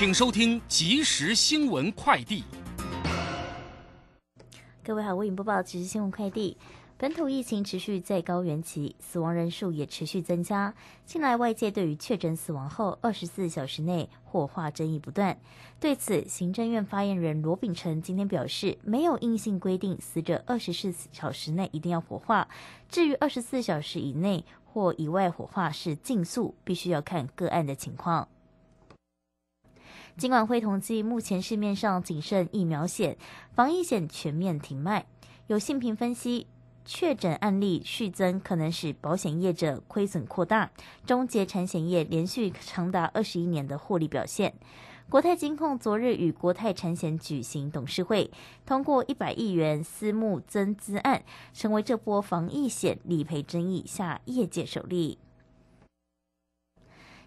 请收听即时新闻快递。各位好，为您播报即时新闻快递。本土疫情持续在高原期，死亡人数也持续增加。近来外界对于确诊死亡后二十四小时内火化争议不断。对此，行政院发言人罗秉成今天表示，没有硬性规定死者二十四小时内一定要火化。至于二十四小时以内或以外火化是禁速，必须要看个案的情况。尽管会统计，目前市面上仅剩疫苗险、防疫险全面停卖。有信评分析。确诊案例续增，可能使保险业者亏损扩大，终结产险业连续长达二十一年的获利表现。国泰金控昨日与国泰产险举行董事会，通过一百亿元私募增资案，成为这波防疫险理赔争议下业界首例。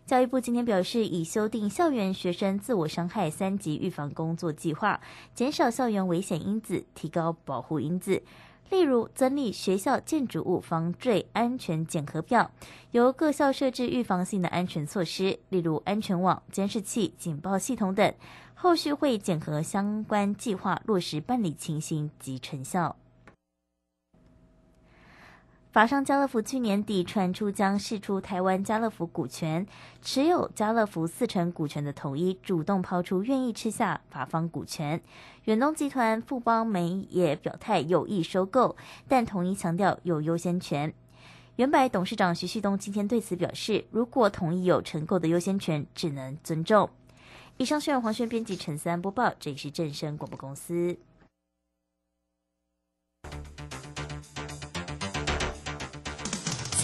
教育部今天表示，已修订校园学生自我伤害三级预防工作计划，减少校园危险因子，提高保护因子。例如，增立学校建筑物防坠安全检核表，由各校设置预防性的安全措施，例如安全网、监视器、警报系统等。后续会检核相关计划落实办理情形及成效。法商家乐福去年底传出将释出台湾家乐福股权，持有家乐福四成股权的统一主动抛出愿意吃下法方股权，远东集团富邦美也表态有意收购，但统一强调有优先权。原百董事长徐旭东今天对此表示，如果统一有承购的优先权，只能尊重。以上是由黄轩编辑陈三播报，这里是正声广播公司。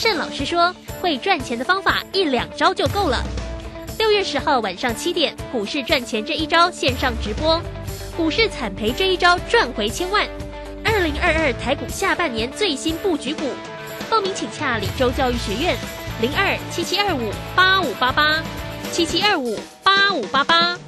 胜老师说：“会赚钱的方法一两招就够了。”六月十号晚上七点，股市赚钱这一招线上直播，股市惨赔这一招赚回千万。二零二二台股下半年最新布局股，报名请洽李州教育学院零二七七二五八五八八七七二五八五八八。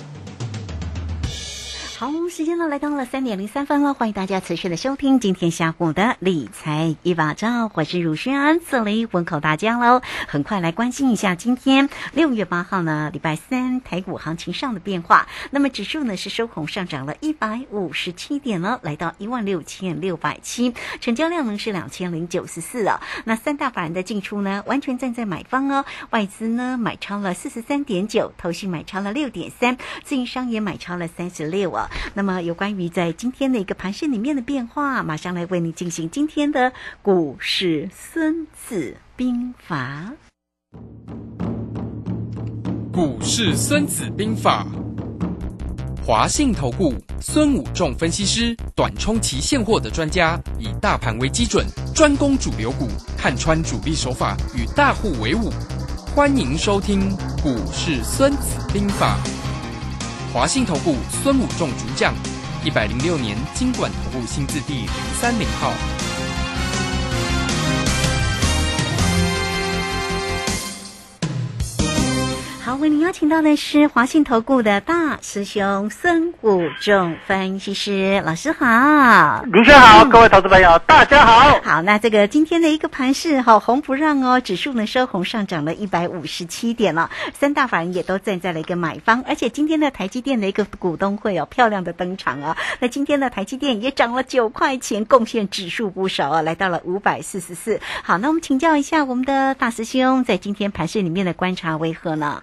好，时间呢来到了三点零三分了，欢迎大家持续的收听今天下午的理财一把照，我是汝轩，这里问候大家喽。很快来关心一下今天六月八号呢，礼拜三台股行情上的变化。那么指数呢是收红上涨了一百五十七点呢，来到一万六千六百七，成交量呢是两千零九十四啊。那三大法人的进出呢，完全站在买方哦，外资呢买超了四十三点九，投信买超了六点三，自营商也买超了三十六啊。那么有关于在今天的一个盘市里面的变化，马上来为你进行今天的股市孙子兵法。股市孙子兵法，华信投顾孙武仲分析师，短冲期现货的专家，以大盘为基准，专攻主流股，看穿主力手法，与大户为伍。欢迎收听股市孙子兵法。华信投顾孙武仲主将，一百零六年金管投顾新字第零三零号。好，为您邀请到的是华信投顾的大师兄孙武仲分析师老师好，卢先好，各位投资朋友大家好。好，那这个今天的一个盘势哈，红不让哦，指数呢收红上涨了一百五十七点了，三大法人也都站在了一个买方，而且今天的台积电的一个股东会哦，漂亮的登场啊。那今天的台积电也涨了九块钱，贡献指数不少啊，来到了五百四十四。好，那我们请教一下我们的大师兄，在今天盘市里面的观察为何呢？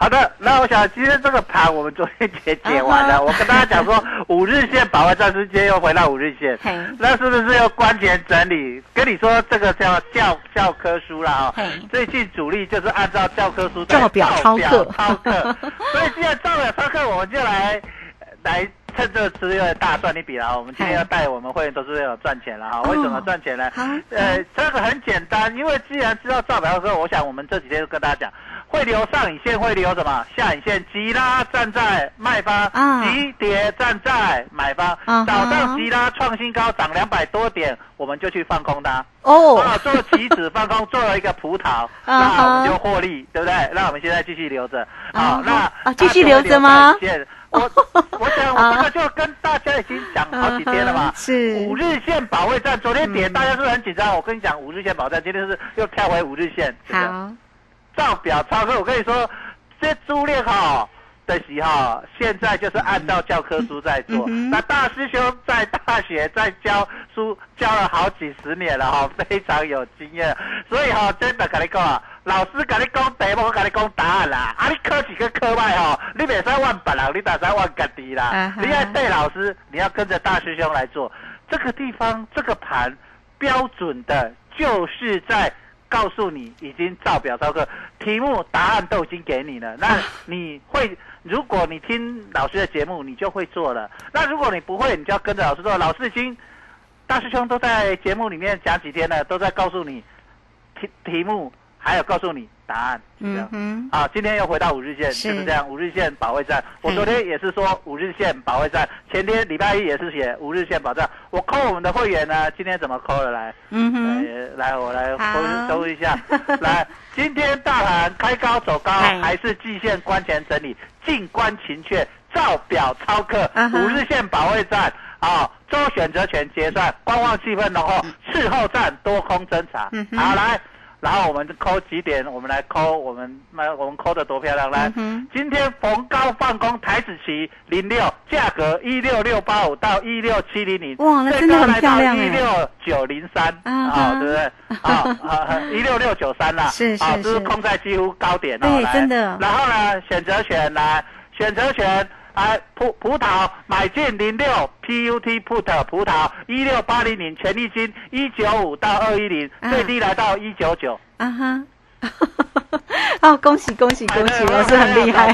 好的，那我想今天这个盘我们昨天解解完了，我跟大家讲说五日线保卫战之间又回到五日线，那是不是要关前整理？跟你说这个叫教教科书了啊，最近主力就是按照教科书照表抄课，抄课。所以既然照表抄课，我们就来来趁这个机会大赚一笔了。我们今天要带我们会员都是为了赚钱了哈。为什么赚钱呢？呃，这个很简单，因为既然知道造表之后，我想我们这几天就跟大家讲。会留上影线，会留什么？下影线，急拉站在卖方，急跌站在买方。早上急拉创新高，涨两百多点，我们就去放空它。哦，做棋子放空，做了一个葡萄，那我们就获利，对不对？那我们现在继续留着。好，那继续留着吗？我我想 我这个就跟大家已经讲好几天了嘛。是五日线保卫战，昨天跌，大家是很紧张？我跟你讲，五日线保卫战，今天是又跳回五日线。好。照表操课，我跟你说，这朱练好的时候，现在就是按照教科书在做。那大师兄在大学在教书教了好几十年了哈，非常有经验。所以哈，真的跟你讲啊，老师跟你讲题目，我跟你讲答案啦。啊，你考几个课外哈，你别再问本人，你打算问家己啦。你要对老师，你要跟着大师兄来做。这个地方这个盘标准的，就是在。告诉你已经照表操课，题目答案都已经给你了。那你会，如果你听老师的节目，你就会做了。那如果你不会，你就要跟着老师做。老师已经，大师兄都在节目里面讲几天了，都在告诉你题题目。还有告诉你答案，嗯嗯，啊，今天又回到五日线，就是这样，五日线保卫战。我昨天也是说五日线保卫战，前天礼拜一也是写五日线保障。我扣我们的会员呢，今天怎么扣了？来，嗯哼，来，我来搜搜 一下。来，今天大盘开高走高，还是季线关前整理，静观情却，照表操课，五日线保卫战啊，周选择权结算，观望气氛浓厚，事后战多空侦查。好，来。然后我们扣几点？我们来扣，我们那我们扣的多漂亮！来，今天逢高放空台子期零六，价格一六六八五到一六七零零，哇，那真的很漂亮一六九零三，啊，对不对？啊，一六六九三啦，是是是，是控在几乎高点哦，对，真的。然后呢，选择权来，选择权。哎，葡葡萄买进零六 PUT put 葡萄一六八零零权利金一九五到二一零最低来到一九九啊哈，哦恭喜恭喜恭喜，我是很厉害，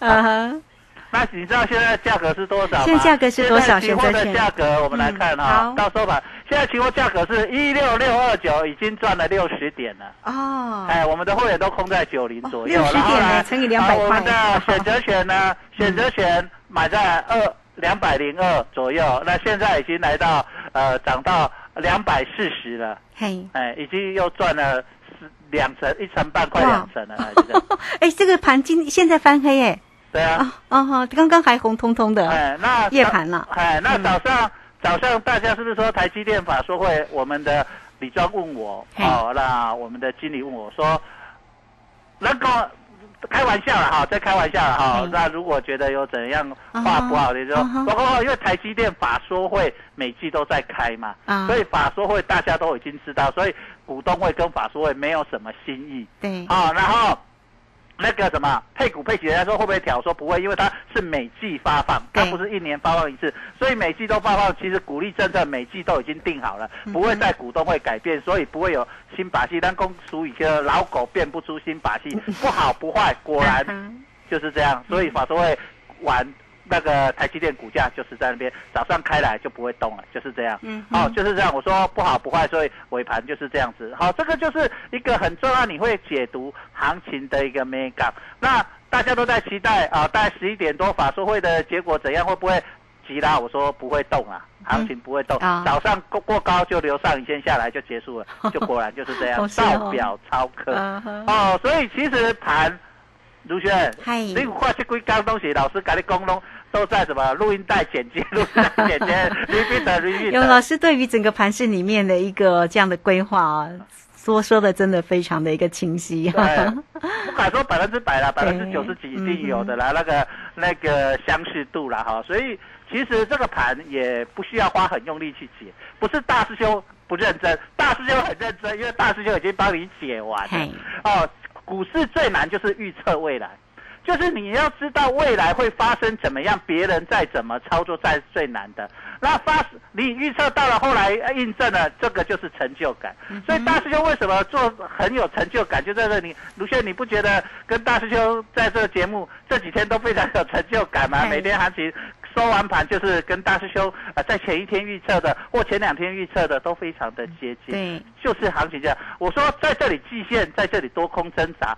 啊哈。那你知道现在价格是多少吗？现在价格是多少？期货的价格我们来看哈，到时候吧，现在期货价格是一六六二九，已经赚了六十点了。哦，哎，我们的会员都空在九零左右，六十点乘以两百块。我们的选择权呢？选择权买在二两百零二左右，那现在已经来到呃涨到两百四十了。嘿，哎，已经又赚了两成，一成半快两成了。哎，这个盘今现在翻黑哎。对啊，哦哈，刚刚还红彤彤的，哎，那夜盘了，哎，那早上早上大家是不是说台积电法说会？我们的李庄问我，哦，那我们的经理问我说，那个开玩笑了哈，在开玩笑了哈，那如果觉得有怎样话不好的说，包括因为台积电法说会每季都在开嘛，所以法说会大家都已经知道，所以股东会跟法说会没有什么新意，对，好，然后。那个什么配股配息，人家说会不会调？说不会，因为它是每季发放，它不是一年发放一次，所以每季都发放。其实股利政策每季都已经定好了，不会在股东会改变，所以不会有新把戏。但公俗语叫老狗变不出新把戏，不好不坏，果然就是这样。所以法说会玩。那个台积电股价就是在那边，早上开来就不会动了，就是这样。嗯，好，就是这样。我说不好不坏，所以尾盘就是这样子。好，这个就是一个很重要，你会解读行情的一个美感。那大家都在期待啊，大概十一点多法说会的结果怎样？会不会急拉？我说不会动啊，行情不会动。早上过过高就留上影线下来就结束了，就果然就是这样。照表超课哦，所以其实盘，卢轩，你画这几刚东西，老师跟你讲拢。都在什么录音带剪辑、录音带剪辑、有老师对于整个盘市里面的一个这样的规划啊，说说的真的非常的一个清晰。不敢说百分之百了，百分之九十几一定有的啦，那个那个相似度啦哈。所以其实这个盘也不需要花很用力去解，不是大师兄不认真，大师兄很认真，因为大师兄已经帮你解完了。哦，股市最难就是预测未来。就是你要知道未来会发生怎么样，别人再怎么操作才是最难的。那发你预测到了，后来印证了，这个就是成就感。所以大师兄为什么做很有成就感？就在这里，卢轩，你不觉得跟大师兄在这个节目这几天都非常有成就感吗？每天行情收完盘就是跟大师兄呃在前一天预测的或前两天预测的都非常的接近。对，就是行情这样。我说在这里季线在这里多空挣扎，呃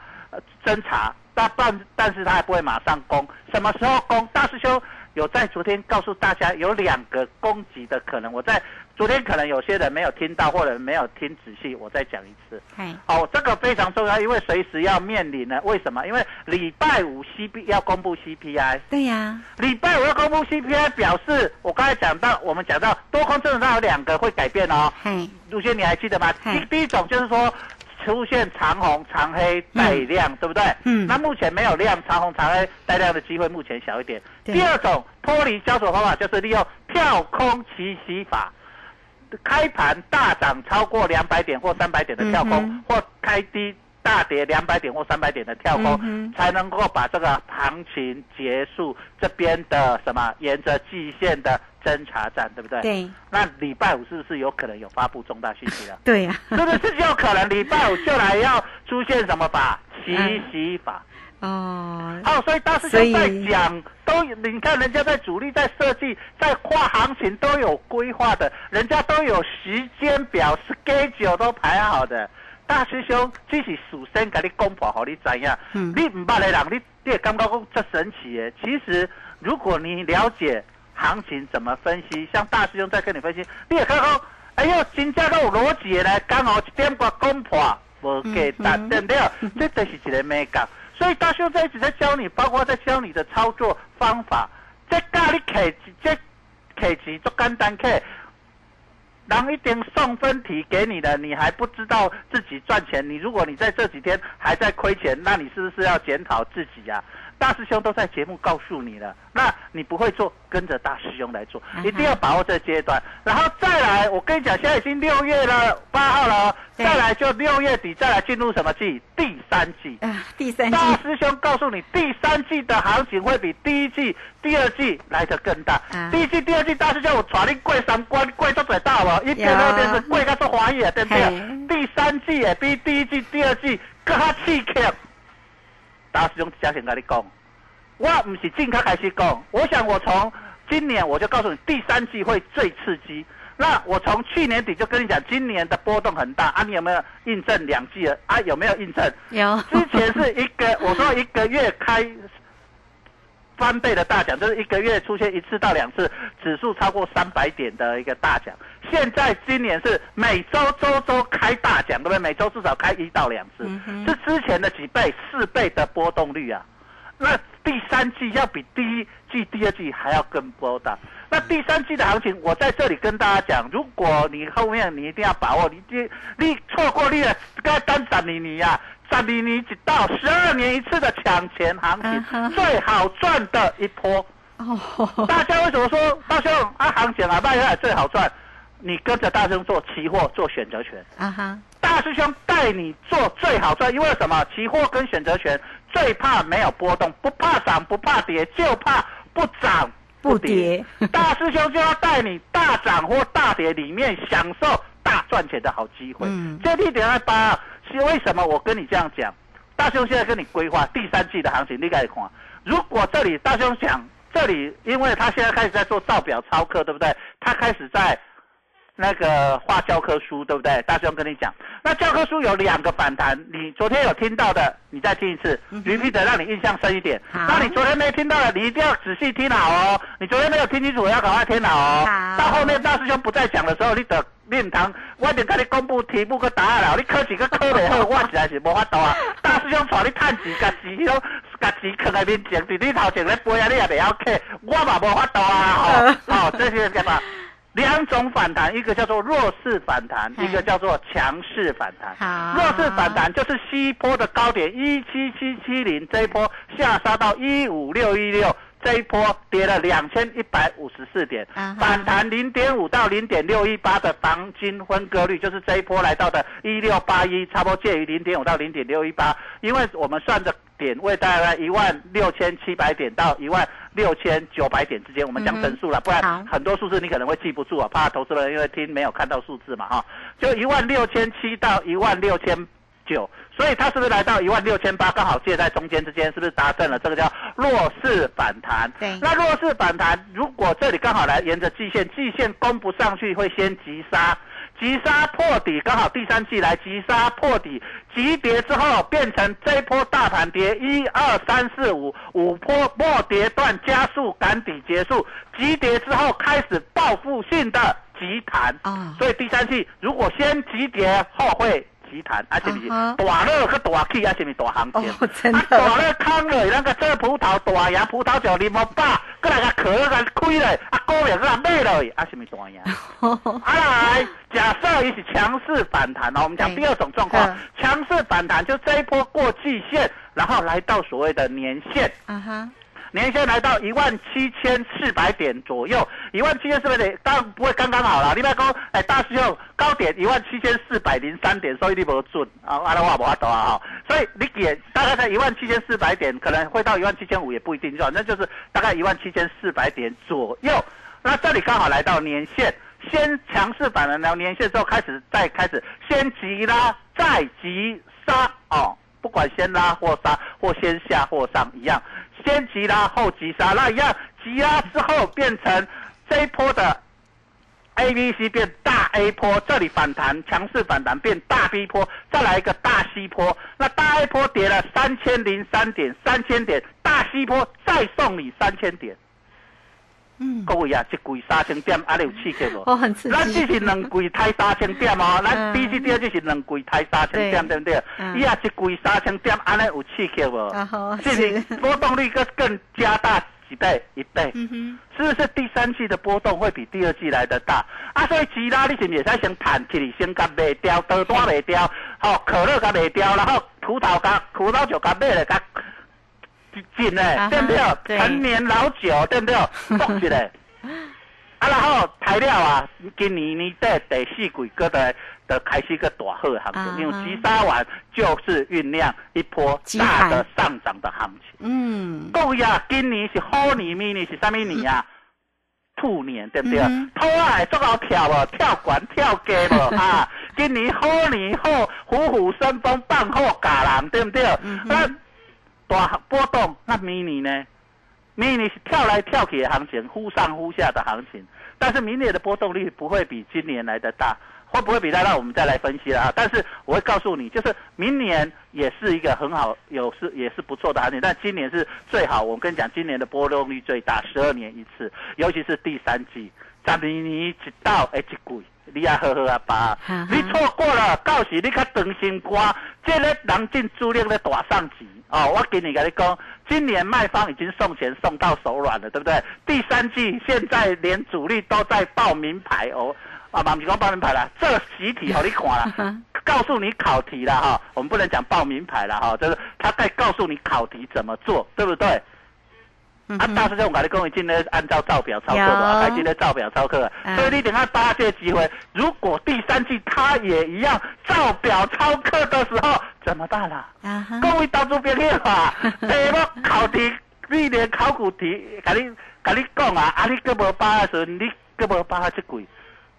侦查，但但但是他也不会马上攻，什么时候攻？大师兄。有在昨天告诉大家有两个攻击的可能，我在昨天可能有些人没有听到或者没有听仔细，我再讲一次。好，这个非常重要，因为随时要面临呢。为什么？因为礼拜五 C P 要公布 C P I。对呀，礼拜五要公布 C P I，表示我刚才讲到，我们讲到多空政策有两个会改变哦。嗯，陆先你还记得吗？第第一种就是说。出现长红长黑带量，对不对？嗯。那目前没有量，长红长黑带量的机会目前小一点。第二种脱离交手方法就是利用跳空奇袭法，开盘大涨超过两百点或三百点的跳空，或开低大跌两百点或三百点的跳空，才能够把这个行情结束。这边的什么沿着季线的。侦查站对不对？对。那礼拜五是不是有可能有发布重大信息了？对呀。是不是有可能礼拜五就来要出现什么法？奇袭法。哦。好，所以大师兄在讲，都你看人家在主力在设计在画行情都有规划的，人家都有时间表，schedule 都排好的。大师兄只是首先给你公布好你怎样？嗯。你唔捌的人，你你也感觉讲这神奇诶。其实如果你了解。行情怎么分析？像大师兄在跟你分析，你也看到，哎呦，金价都有逻辑的刚好一点过攻破，无给打对不对？这都是一个美感。所以大师兄在一直在教你，包括在教你的操作方法，在教你客这客钱做简单客，人一定送分题给你的，你还不知道自己赚钱。你如果你在这几天还在亏钱，那你是不是要检讨自己呀？大师兄都在节目告诉你了，那你不会做，跟着大师兄来做，一定要把握这阶段，然后再来。我跟你讲，现在已经六月了，八号了，再来就六月底再来进入什么季？第三季啊，第三季。大师兄告诉你，第三季的行情会比第一季、第二季来得更大。第一季、第二季，大师兄我传你过三关，过到最大了，一边二边是过到做华裔对不对？第三季也比第一季、第二季更加刺激。大师兄之前跟你讲，我唔是正开开始讲，我想我从今年我就告诉你，第三季会最刺激。那我从去年底就跟你讲，今年的波动很大啊，你有没有印证两季了啊？有没有印证？有。之前是一个，我说一个月开翻倍的大奖，就是一个月出现一次到两次，指数超过三百点的一个大奖。现在今年是每周周周开大奖，对不对？每周至少开一到两次，是之前的几倍、四倍的波动率啊。那第三季要比第一季、第二季还要更波大。那第三季的行情，我在这里跟大家讲，如果你后面你一定要把握，你你你错过你的该单斩你你呀，斩你你只到十二年一次的抢钱行情，最好赚的一波。哦，大家为什么说大兄啊行情啊卖下来最好赚？你跟着大师兄做期货做选择权啊哈，大师兄带你做最好赚，因为什么？期货跟选择权最怕没有波动，不怕涨不怕跌，就怕不涨不跌。大师兄就要带你大涨或大跌里面享受大赚钱的好机会。嗯，这一点二八是为什么？我跟你这样讲，大兄现在跟你规划第三季的行情，你该看。如果这里大兄讲这里，因为他现在开始在做造表操客，对不对？他开始在。那个画教科书对不对？大兄跟你讲，那教科书有两个反弹，你昨天有听到的，你再听一次，repeat 让你印象深一点。那你昨天没听到的，你一定要仔细听好哦。你昨天没有听清楚，要赶快听好哦。到后面大师兄不再讲的时候，你等面堂，我得跟你公布题目跟答案了。你考几个科的后，我实在是无法度啊。大师兄带你探钱，甲钱拢甲钱藏在面前，伫你头前咧背啊，你也袂晓客，我嘛无法度啊。吼，好，这些干嘛？两种反弹，一个叫做弱势反弹，一个叫做强势反弹。弱势反弹就是西坡的高点一七七七零，这一波下杀到一五六一六，这一波跌了两千一百五十四点，反弹零点五到零点六一八的黄金分割率，就是这一波来到的一六八一，差不多介于零点五到零点六一八。因为我们算的点位大概一万六千七百点到一万六千九百点之间，我们讲整数了，不然很多数字你可能会记不住啊，怕投资人因为听没有看到数字嘛哈，就一万六千七到一万六千。九，所以它是不是来到一万六千八，刚好介在中间之间，是不是达成了这个叫弱势反弹？对，那弱势反弹，如果这里刚好来沿着季线，季线攻不上去，会先急杀，急杀破底，刚好第三季来急杀破底，急跌之后变成这一波大盘跌一二三四五五波末跌段加速赶底结束，急跌之后开始报复性的急弹啊，所以第三季如果先急跌后会。集团，啊，是不是大乐去大起，啊，是不是大行情？啊，大乐空了，那个做葡萄大洋，葡萄酒你莫把，过来个壳个开了，啊，股票个买了，啊，是不是大洋？啊来，假设一是强势反弹哦，我们讲第二种状况，强势反弹就这一波过季线，然后来到所谓的年线。啊哈。年线来到一万七千四百点左右，一万七千四百点当然不会刚刚好了。另外高，哎，大师兄高点一万七千四百零三点，所以你不准啊，阿拉话不阿多啊。所以你点大概在一万七千四百点，可能会到一万七千五也不一定，反正就是大概一万七千四百点左右。那这里刚好来到年线，先强势反弹然后年线之后，开始再开始先急拉再急杀哦，不管先拉或杀或先下或上一样。先急拉后急杀，那一样急拉之后变成这一波的 A、B、C 变大 A 波，这里反弹强势反弹变大 B 波，再来一个大 C 波，那大 A 波跌了三千零三点，三千点，大 C 波再送你三千点。各位啊，一季三千点，啊，你有刺激无？哦，很刺激。咱只是两季抬三千点哦，咱第一第二就是两季抬三千点，对不对？伊啊，一季三千点，安尼有刺激无？是不是波动率更更加大几倍？一倍。是不是第三季的波动会比第二季来的大？啊，所以其他你是不是使先弹起来，先甲卖掉，多单卖掉，好，可乐甲卖掉，然后葡萄甲葡萄酒甲卖了甲。紧嘞，对不对？陈年老酒，对不对？放起来。啊，然后材料啊，今年年底第四季个的的开始个大好行情，因为急杀完就是酝酿一波大的上涨的行情。嗯。各呀，今年是虎年，明年是什么年啊？兔年，对不对？兔啊，做好跳哦，跳管跳街无 啊？今年虎年好，虎虎生风，放好家人，对不对？那。大波动，那迷你呢？迷你是跳来跳去的行情，忽上忽下的行情。但是明年的波动率不会比今年来的大，会不会比大？那我们再来分析了啊。但是我会告诉你，就是明年也是一个很好，有是也是不错的行情。但今年是最好，我跟你讲，今年的波动率最大，十二年一次，尤其是第三季，咱明年一到哎一贵。你也好好啊，爸！你错过了，到时你较长心肝，这个人进租赁的大上级哦。我给你跟你讲，今年卖方已经送钱送到手软了，对不对？第三季现在连主力都在报名牌哦，啊，不是讲报名牌了，这习题好你看了，告诉你考题了哈。我们不能讲报名牌了哈，就是他在告诉你考题怎么做，对不对？啊，大师兄，我跟你讲，今天按照照表操课嘛，还记得照表操课，所以你等下八这机会，如果第三季他也一样照表操课的时候，怎么办啦？各位投资别去啊，诶，我考题，你连考古题，跟你跟你讲啊，啊，你搁无把时，你搁无把这鬼，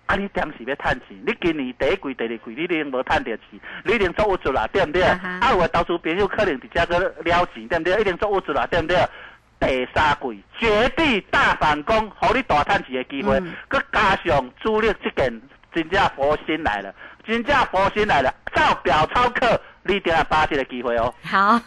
啊，你当时要趁钱，你今年第一季、第二季，你一定无趁到钱，你已经做不出啦，对不对？啊，有投资朋友可能直接个了钱，对不对？一定做不出啦，对不对？第三季绝地大反攻，好你大赚钱的机会，佮加上主力这件真正佛心来了，真正佛心来了，照表操课。你点了八天的机会哦。好，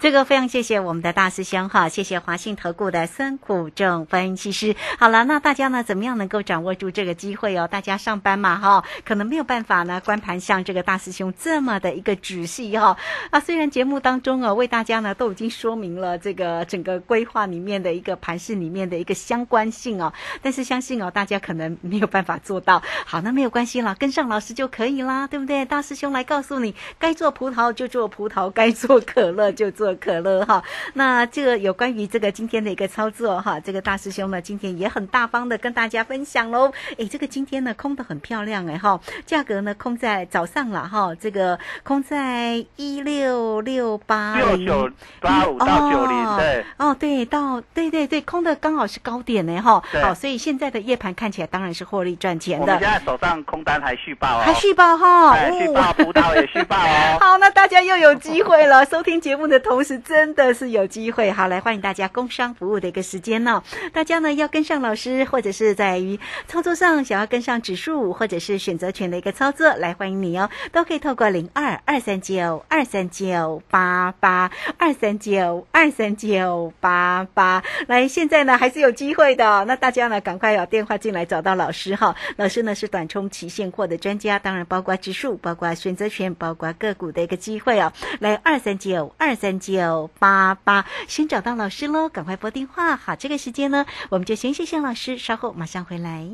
这个非常谢谢我们的大师兄哈，谢谢华信投顾的孙谷正分析师。好了，那大家呢怎么样能够掌握住这个机会哦？大家上班嘛哈，可能没有办法呢，观盘像这个大师兄这么的一个仔细哈。啊，虽然节目当中啊为大家呢都已经说明了这个整个规划里面的一个盘势里面的一个相关性哦，但是相信哦大家可能没有办法做到。好，那没有关系了，跟上老师就可以啦，对不对？大师兄来。告诉你，该做葡萄就做葡萄，该做可乐就做可乐哈。那这个有关于这个今天的一个操作哈，这个大师兄呢今天也很大方的跟大家分享喽。哎，这个今天呢空的很漂亮哎哈，价格呢空在早上了哈，这个空在一六六八六九八五到九零对哦对到对对对空的刚好是高点呢哈。好，所以现在的夜盘看起来当然是获利赚钱的。我们现在手上空单还续报哦，还续报哈，续报葡萄也续报哦。好，那大家又有机会了，收听节目的同时真的是有机会。好，来欢迎大家工商服务的一个时间呢，大家呢要跟上老师，或者是在于操作上想要跟上指数或者是选择权的一个操作，来欢迎你哦，都可以透过零二二三九二三九八八二三九二三九八八来，现在呢还是有机会的，那大家呢赶快有电话进来找到老师哈，老师呢是短冲期现货的专家，当然包括指数、包括选择权、包括个股的一个机会哦，来二三九二三九八八，先找到老师喽，赶快拨电话。好，这个时间呢，我们就先谢谢老师，稍后马上回来。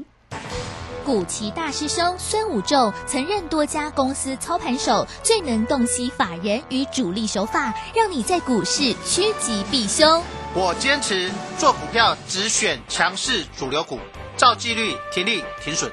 古奇大师兄孙武仲曾任多家公司操盘手，最能洞悉法人与主力手法，让你在股市趋吉避凶。我坚持做股票只选强势主流股，照纪律停利停损。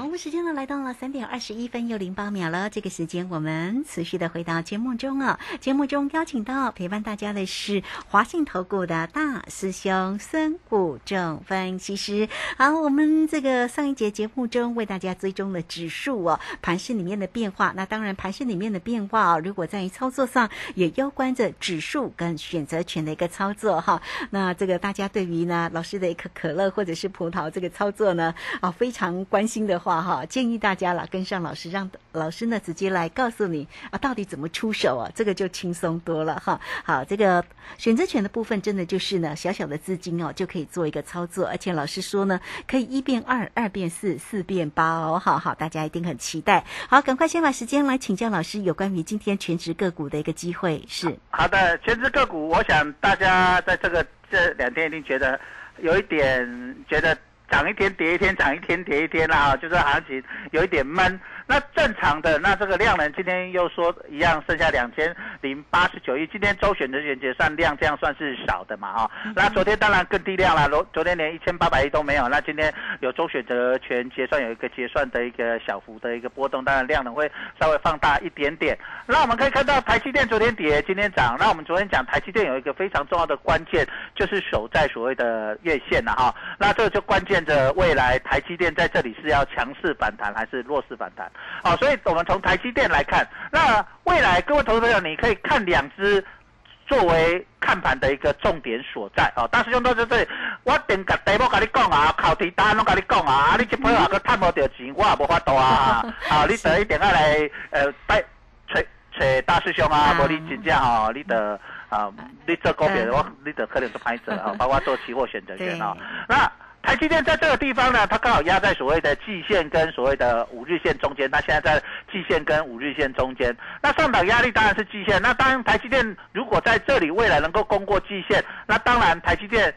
好，我们时间呢来到了三点二十一分又零八秒了。这个时间我们持续的回到节目中啊。节目中邀请到陪伴大家的是华信投顾的大师兄孙谷正分析师。好，我们这个上一节节目中为大家追踪的指数哦，盘市里面的变化。那当然，盘市里面的变化啊，如果在于操作上也攸关着指数跟选择权的一个操作哈。那这个大家对于呢老师的一颗可乐或者是葡萄这个操作呢啊非常关心的话。哈，建议大家了跟上老师，让老师呢直接来告诉你啊，到底怎么出手啊，这个就轻松多了哈。好，这个选择权的部分真的就是呢，小小的资金哦就可以做一个操作，而且老师说呢，可以一变二，二变四，四变八哦。好好，大家一定很期待。好，赶快先把时间来请教老师有关于今天全职个股的一个机会是。好的，全职个股，我想大家在这个这两天一定觉得有一点觉得。涨一天跌一天，涨一天跌一天啦，就是行情有一点闷。那正常的，那这个量能今天又说一样，剩下两千零八十九亿。今天周选择权结算量这样算是少的嘛？哈，那昨天当然更低量了，昨昨天连一千八百亿都没有。那今天有周选择权结算有一个结算的一个小幅的一个波动，当然量能会稍微放大一点点。那我们可以看到台积电昨天跌，今天涨。那我们昨天讲台积电有一个非常重要的关键，就是守在所谓的月线了哈。那这个就关键着未来台积电在这里是要强势反弹还是弱势反弹？好，所以我们从台积电来看，那未来各位投资朋友，你可以看两只作为看盘的一个重点所在哦。大师兄都在这里，我定个题目跟你讲啊，考题答案拢跟你讲啊，你这朋友个探无到钱，我也无法度啊。好，你得一点下来，呃，带找找大师兄啊，无你真正吼，你得啊，你做股票我你得可能是拍者啊，包括做期货选择权啊，那。台积电在这个地方呢，它刚好压在所谓的季线跟所谓的五日线中间。那现在在季线跟五日线中间，那上档压力当然是季线。那当然台积电如果在这里未来能够攻过季线，那当然台积电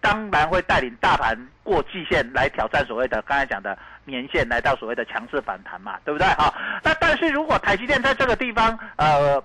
当然会带领大盘过季线来挑战所谓的刚才讲的年线，来到所谓的强势反弹嘛，对不对？好，那但是如果台积电在这个地方呃。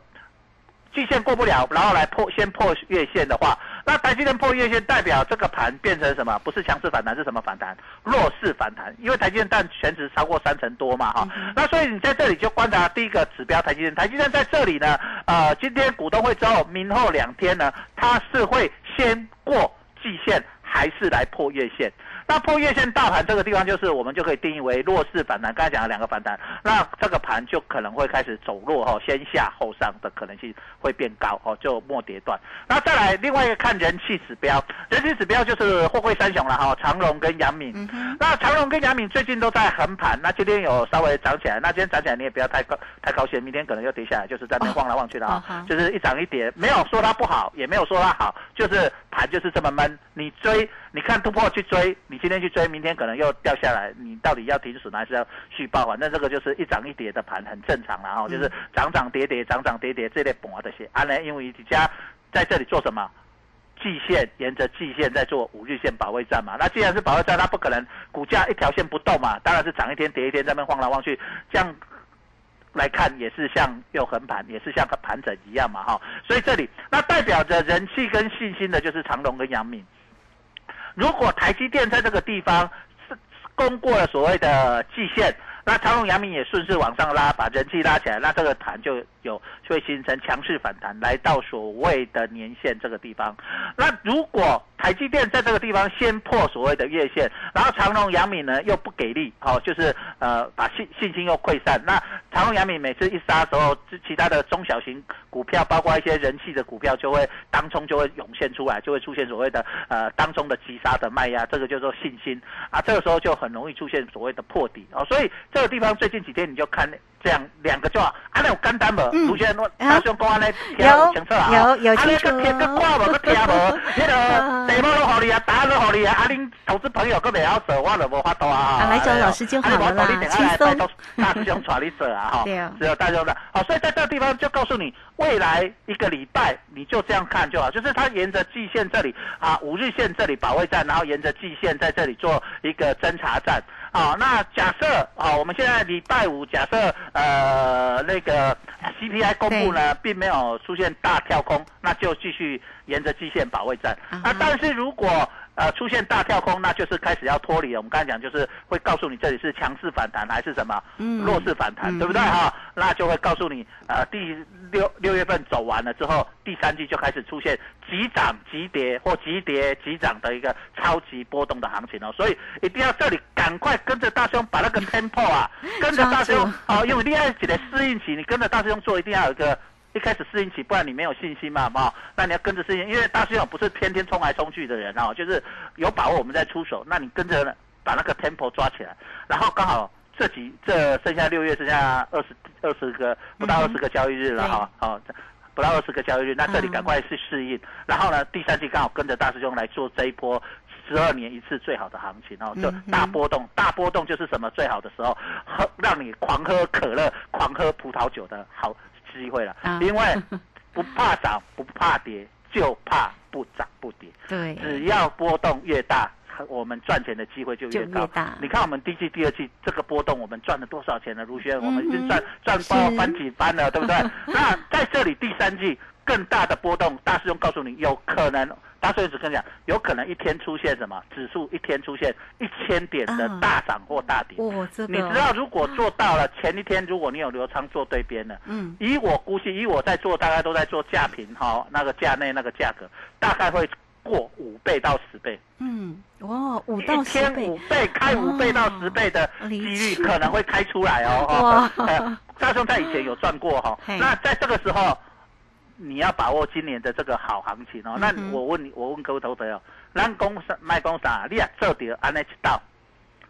季线过不了，然后来破先破月线的话，那台积电破月线代表这个盘变成什么？不是强势反弹，是什么反弹？弱势反弹。因为台积电占全值超过三成多嘛，哈。那所以你在这里就观察第一个指标，台积电。台积电在这里呢，呃，今天股东会之后，明后两天呢，它是会先过季线，还是来破月线？那破月线大盘这个地方，就是我们就可以定义为弱势反弹。刚才讲了两个反弹，那这个盘就可能会开始走弱哈，先下后上的可能性会变高哦，就末跌段。那再来另外一个看人气指标，人气指标就是货柜三雄了哈，长隆跟阳明。那长隆跟杨敏最近都在横盘，那今天有稍微涨起来，那今天涨起来你也不要太高太高兴，明天可能又跌下来，就是在那晃来晃去的啊，就是一涨一跌，没有说它不好，也没有说它好，就是盘就是这么闷，你追。你看突破去追，你今天去追，明天可能又掉下来，你到底要停损还是要续报？反正这个就是一涨一跌的盘，很正常然后就是涨涨跌跌，涨涨跌跌这类本啊这些。啊呢，因为你家在这里做什么？季线沿着季线在做五日线保卫战嘛。那既然是保卫战，它不可能股价一条线不动嘛，当然是涨一天跌一天，在那晃来晃去，这样来看也是像又横盘，也是像个盘整一样嘛哈。所以这里那代表着人气跟信心的就是长隆跟阳明。如果台积电在这个地方是攻过了所谓的季线，那长隆、阳明也顺势往上拉，把人气拉起来，那这个盘就有就会形成强势反弹，来到所谓的年线这个地方。那如果台积电在这个地方先破所谓的月线，然后长隆、阳明呢又不给力，好，就是呃把信信心又溃散。那长隆、阳明每次一杀的时候，其他的中小型股票，包括一些人气的股票，就会当中就会涌现出来，就会出现所谓的呃当中的急杀的卖压，这个叫做信心啊。这个时候就很容易出现所谓的破底啊。所以这个地方最近几天你就看。这样两个就啊，啊那有简单无？卢先生，大兄讲安尼听清楚啊？有有清楚。啊，那个听个挂无？个听无？那个题目都好你啊，答案都好你啊。啊，恁投资朋友个袂晓做，我就无法度啊。啊，来找老师就好了啦，轻松。大师兄传你做啊，哈。只有大兄的。好，所以在这个地方就告诉你，未来一个礼拜你就这样看就好，就是它沿着季线这里啊，五日线这里保卫战，然后沿着季线在这里做一个侦查战。好，那假设啊，我们现在礼拜五，假设呃那个 CPI 公布呢，并没有出现大跳空，那就继续沿着季线保卫战。啊，但是如果呃，出现大跳空，那就是开始要脱离了。我们刚才讲，就是会告诉你这里是强势反弹还是什么弱势反弹，对不对哈？那就会告诉你，呃，第六六月份走完了之后，第三季就开始出现急涨急跌或急跌急涨的一个超级波动的行情哦。所以一定要这里赶快跟着大兄把那个 tempo 啊，跟着大兄哦，因为另外几个适应期，你跟着大兄做，一定要有一个。一开始适应起，不然你没有信心嘛，哈，那你要跟着适应，因为大师兄不是天天冲来冲去的人哦，就是有把握我们再出手，那你跟着把那个 tempo 抓起来，然后刚好这几这剩下六月剩下二十二十个不到二十个交易日了哈，好不到二十个交易日，那这里赶快去适应，然后呢第三季刚好跟着大师兄来做这一波十二年一次最好的行情哦，就大波动，大波动就是什么最好的时候，喝让你狂喝可乐、狂喝葡萄酒的好。机会了，因为不怕涨不怕跌，就怕不涨不跌。对，只要波动越大，我们赚钱的机会就越高。你看我们第一季、第二季这个波动，我们赚了多少钱呢？如轩，我们已经赚赚包翻几番了，对不对？那在这里第三季更大的波动，大师兄告诉你，有可能。大师兄只跟你讲，有可能一天出现什么指数，一天出现一千点的大涨或大跌。你知道，如果做到了前一天，如果你有流仓做对边的，嗯，以我估计，以我在做，大概都在做价平哈，那个价内那个价格，大概会过五倍到十倍。嗯，哇，五到十倍。一天五倍，开五倍到十倍的几率可能会开出来哦。哇，大兄在以前有赚过哈。那在这个时候。你要把握今年的这个好行情哦。那我问你，我问各位投资者，咱讲啥卖讲啥？你也做到安尼一道，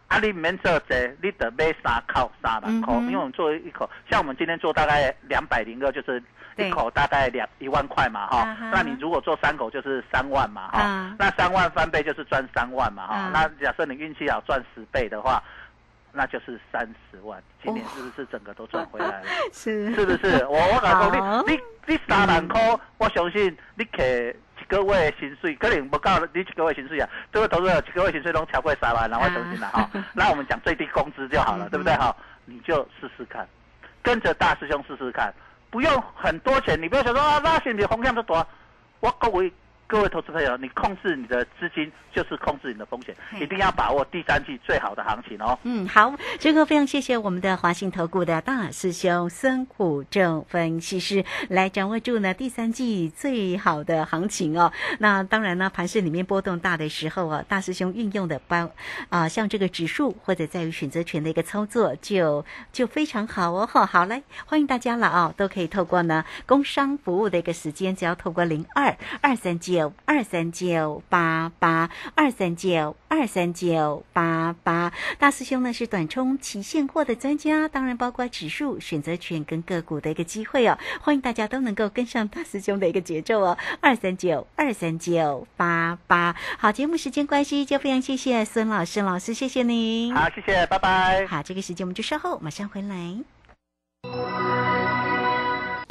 啊，你免做这，你得买三口三万块，因为我们做一口，像我们今天做大概两百零二，就是一口大概两一万块嘛哈。那你如果做三口就是三万嘛哈。那三万翻倍就是赚三万嘛哈。那假设你运气好赚十倍的话。那就是三十万，今年是不是整个都赚回来了？是，是不是？我我讲讲你，你你三万块，我相信你给一个月薪水，可能不够你一个月薪水啊。这个投资者一个月薪水都超过三万，那我相信了 哈。那我们讲最低工资就好了，对不对哈？你就试试看，跟着大师兄试试看，不用很多钱，你不要想说啊，那现在风险不多，我各位。各位投资朋友，你控制你的资金就是控制你的风险，一定要把握第三季最好的行情哦。嗯，好，这个非常谢谢我们的华信投顾的大师兄孙虎正分析师来掌握住呢第三季最好的行情哦。那当然呢，盘市里面波动大的时候啊，大师兄运用的包啊，像这个指数或者在于选择权的一个操作，就就非常好哦。好，好嘞欢迎大家了啊，都可以透过呢工商服务的一个时间，只要透过零二二三九二三九八八二三九二三九八八，大师兄呢是短冲期现货的专家，当然包括指数、选择权跟个股的一个机会哦。欢迎大家都能够跟上大师兄的一个节奏哦，二三九二三九八八。好，节目时间关系，就非常谢谢孙老师老师，谢谢您。好，谢谢，拜拜。好，这个时间我们就稍后马上回来。